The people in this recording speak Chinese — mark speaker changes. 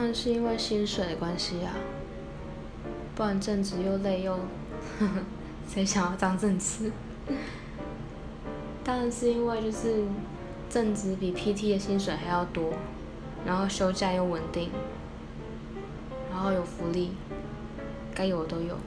Speaker 1: 当然是因为薪水的关系啊，不然正职又累又，谁想要当正职？当然是因为就是正职比 PT 的薪水还要多，然后休假又稳定，然后有福利，该有的都有。